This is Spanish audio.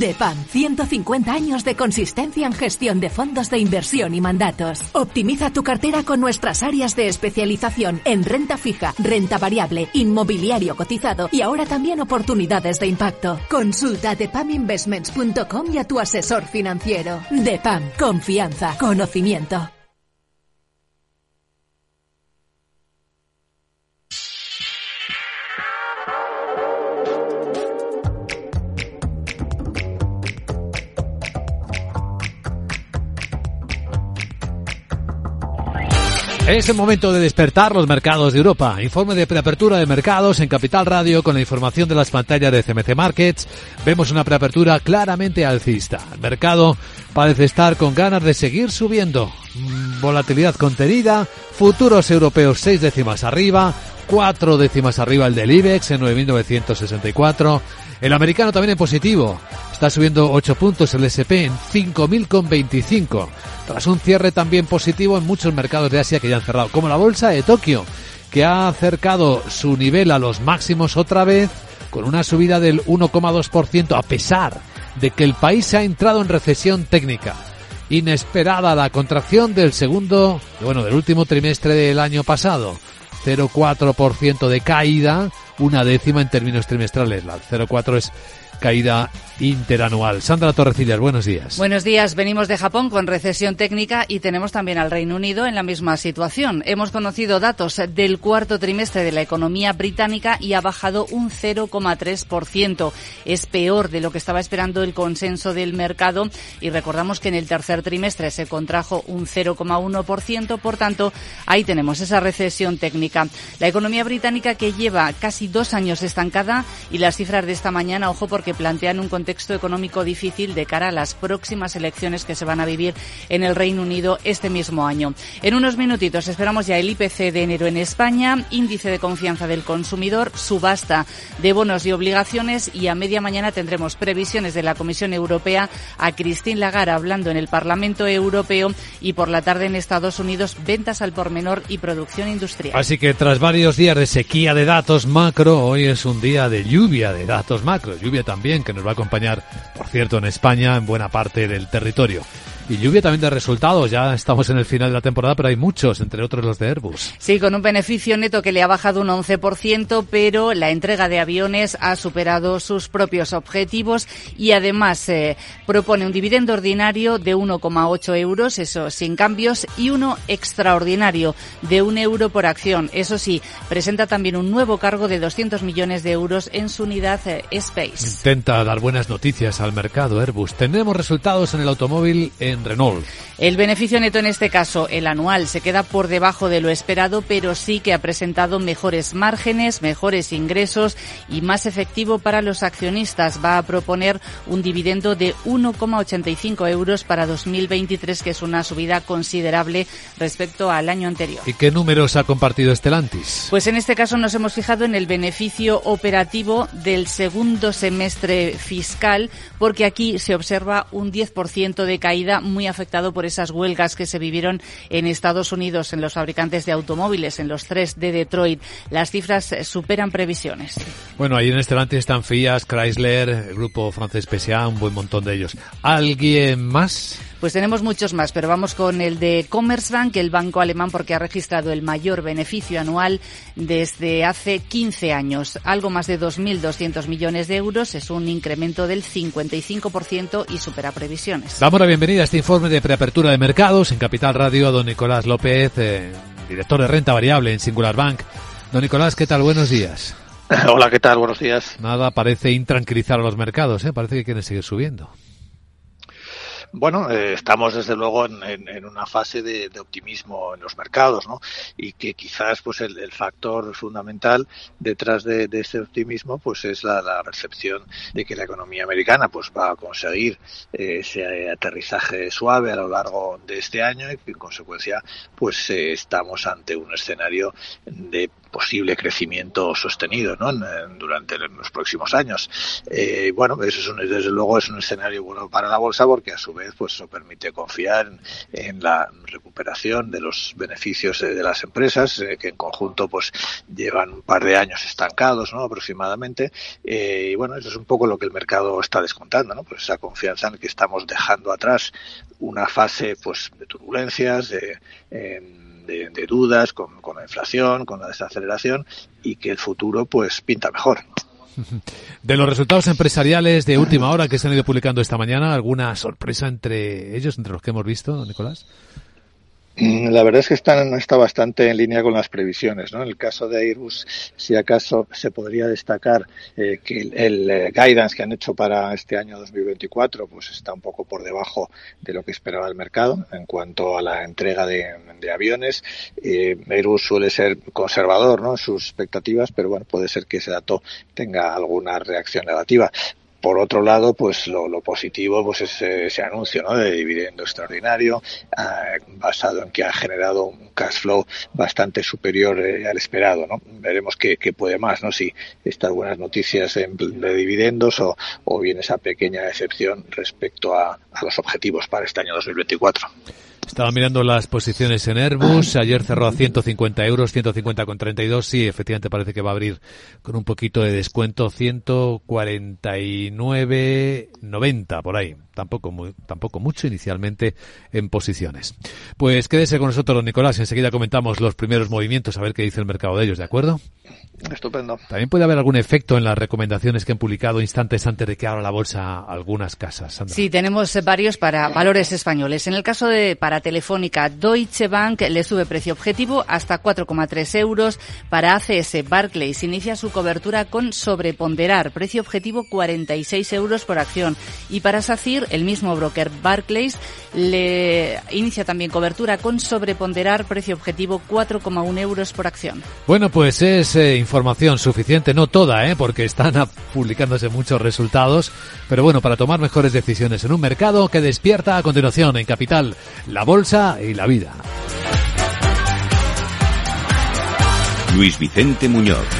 DEPAM, 150 años de consistencia en gestión de fondos de inversión y mandatos. Optimiza tu cartera con nuestras áreas de especialización en renta fija, renta variable, inmobiliario cotizado y ahora también oportunidades de impacto. Consulta depaminvestments.com y a tu asesor financiero. DEPAM, confianza, conocimiento. Es el momento de despertar los mercados de Europa. Informe de preapertura de mercados en Capital Radio con la información de las pantallas de CMC Markets. Vemos una preapertura claramente alcista. El mercado parece estar con ganas de seguir subiendo. Volatilidad contenida, futuros europeos seis décimas arriba, cuatro décimas arriba el del IBEX en 9.964. El americano también en positivo. Está subiendo 8 puntos el SP en 5.025 tras un cierre también positivo en muchos mercados de Asia que ya han cerrado, como la bolsa de Tokio, que ha acercado su nivel a los máximos otra vez con una subida del 1,2% a pesar de que el país ha entrado en recesión técnica. Inesperada la contracción del segundo, bueno, del último trimestre del año pasado. 0,4% de caída, una décima en términos trimestrales. La 0,4 es caída interanual. Sandra Torrecillas, buenos días. Buenos días. Venimos de Japón con recesión técnica y tenemos también al Reino Unido en la misma situación. Hemos conocido datos del cuarto trimestre de la economía británica y ha bajado un 0,3%. Es peor de lo que estaba esperando el consenso del mercado y recordamos que en el tercer trimestre se contrajo un 0,1%. Por tanto, ahí tenemos esa recesión técnica. La economía británica que lleva casi dos años estancada y las cifras de esta mañana, ojo, porque plantean un contexto económico difícil de cara a las próximas elecciones que se van a vivir en el Reino Unido este mismo año. En unos minutitos esperamos ya el IPC de enero en España, índice de confianza del consumidor, subasta de bonos y obligaciones y a media mañana tendremos previsiones de la Comisión Europea a Christine Lagarde hablando en el Parlamento Europeo y por la tarde en Estados Unidos ventas al por menor y producción industrial. Así que tras varios días de sequía de datos macro, hoy es un día de lluvia de datos macro, lluvia también que nos va a acompañar, por cierto, en España, en buena parte del territorio. Y lluvia también de resultados. Ya estamos en el final de la temporada, pero hay muchos, entre otros los de Airbus. Sí, con un beneficio neto que le ha bajado un 11%, pero la entrega de aviones ha superado sus propios objetivos y además eh, propone un dividendo ordinario de 1,8 euros, eso sin cambios, y uno extraordinario de un euro por acción. Eso sí, presenta también un nuevo cargo de 200 millones de euros en su unidad eh, Space. Intenta dar buenas noticias al mercado Airbus. Tenemos resultados en el automóvil en Renault. El beneficio neto en este caso, el anual, se queda por debajo de lo esperado, pero sí que ha presentado mejores márgenes, mejores ingresos y más efectivo para los accionistas. Va a proponer un dividendo de 1,85 euros para 2023, que es una subida considerable respecto al año anterior. ¿Y qué números ha compartido Estelantis? Pues en este caso nos hemos fijado en el beneficio operativo del segundo semestre fiscal, porque aquí se observa un 10% de caída muy afectado por esas huelgas que se vivieron en Estados Unidos en los fabricantes de automóviles, en los tres de Detroit. Las cifras superan previsiones. Bueno, ahí en Estelante están Fiat, Chrysler, el grupo francés PSA, un buen montón de ellos. ¿Alguien más? Pues tenemos muchos más, pero vamos con el de Commerzbank, el banco alemán, porque ha registrado el mayor beneficio anual desde hace 15 años. Algo más de 2.200 millones de euros, es un incremento del 55% y supera previsiones. Damos la bienvenida a este informe de preapertura de mercados en Capital Radio a don Nicolás López, eh, director de renta variable en Singular Bank. Don Nicolás, ¿qué tal? Buenos días. Hola, ¿qué tal? Buenos días. Nada parece intranquilizar a los mercados, ¿eh? parece que quieren seguir subiendo. Bueno, eh, estamos desde luego en, una fase de, optimismo en los mercados, ¿no? Y que quizás, pues, el, el factor fundamental detrás de, de, este optimismo, pues, es la, la, percepción de que la economía americana, pues, va a conseguir eh, ese aterrizaje suave a lo largo de este año y que, en consecuencia, pues, eh, estamos ante un escenario de posible crecimiento sostenido ¿no? durante los próximos años. Eh, bueno, eso es un, desde luego es un escenario bueno para la bolsa porque a su vez pues eso permite confiar en, la recuperación de los beneficios de, las empresas eh, que en conjunto pues llevan un par de años estancados ¿no? aproximadamente eh, y bueno eso es un poco lo que el mercado está descontando ¿no? pues esa confianza en que estamos dejando atrás una fase pues de turbulencias de, de, dudas con, con la inflación con la desaceleración y que el futuro pues pinta mejor de los resultados empresariales de última hora que se han ido publicando esta mañana, ¿alguna sorpresa entre ellos, entre los que hemos visto, Nicolás? Mm, la verdad es que están, está bastante en línea con las previsiones. ¿no? En el caso de Airbus, si acaso se podría destacar eh, que el, eh, guidance que han hecho para este año 2024 pues está un poco por debajo de lo que esperaba el mercado en cuanto a la entrega de, aviones. Eh, Airbus suele ser conservador ¿no? en sus expectativas, pero bueno, puede ser que ese dato tenga alguna reacción negativa. Por otro lado, pues lo, positivo pues es ese anuncio de dividendo extraordinario, ah, basado en que ha generado un cash flow bastante superior eh, al esperado. ¿no? Veremos qué, puede más, ¿no? si estas buenas noticias de, dividendos o, o, bien esa pequeña excepción respecto a, a los objetivos para este año 2024. Estaba mirando las posiciones en Airbus. Ayer cerró a 150 euros, 150 con 32. Sí, efectivamente parece que va a abrir con un poquito de descuento, 149.90 por ahí tampoco, muy, tampoco mucho inicialmente en posiciones. Pues quédese con nosotros, Nicolás. Enseguida comentamos los primeros movimientos, a ver qué dice el mercado de ellos, ¿de acuerdo? Estupendo. También puede haber algún efecto en las recomendaciones que han publicado instantes antes de que abra la bolsa algunas casas. Sí, tenemos varios para valores españoles. En el caso de para Telefónica, Deutsche Bank le sube precio objetivo hasta 4,3 euros. Para ACS, Barclays inicia su cobertura con sobreponderar, precio objetivo 46 euros por acción. Y para SACIR, el mismo broker Barclays le inicia también cobertura con sobreponderar precio objetivo 4,1 euros por acción. Bueno, pues es eh, información suficiente, no toda, ¿eh? porque están publicándose muchos resultados, pero bueno, para tomar mejores decisiones en un mercado que despierta a continuación en Capital, la bolsa y la vida. Luis Vicente Muñoz.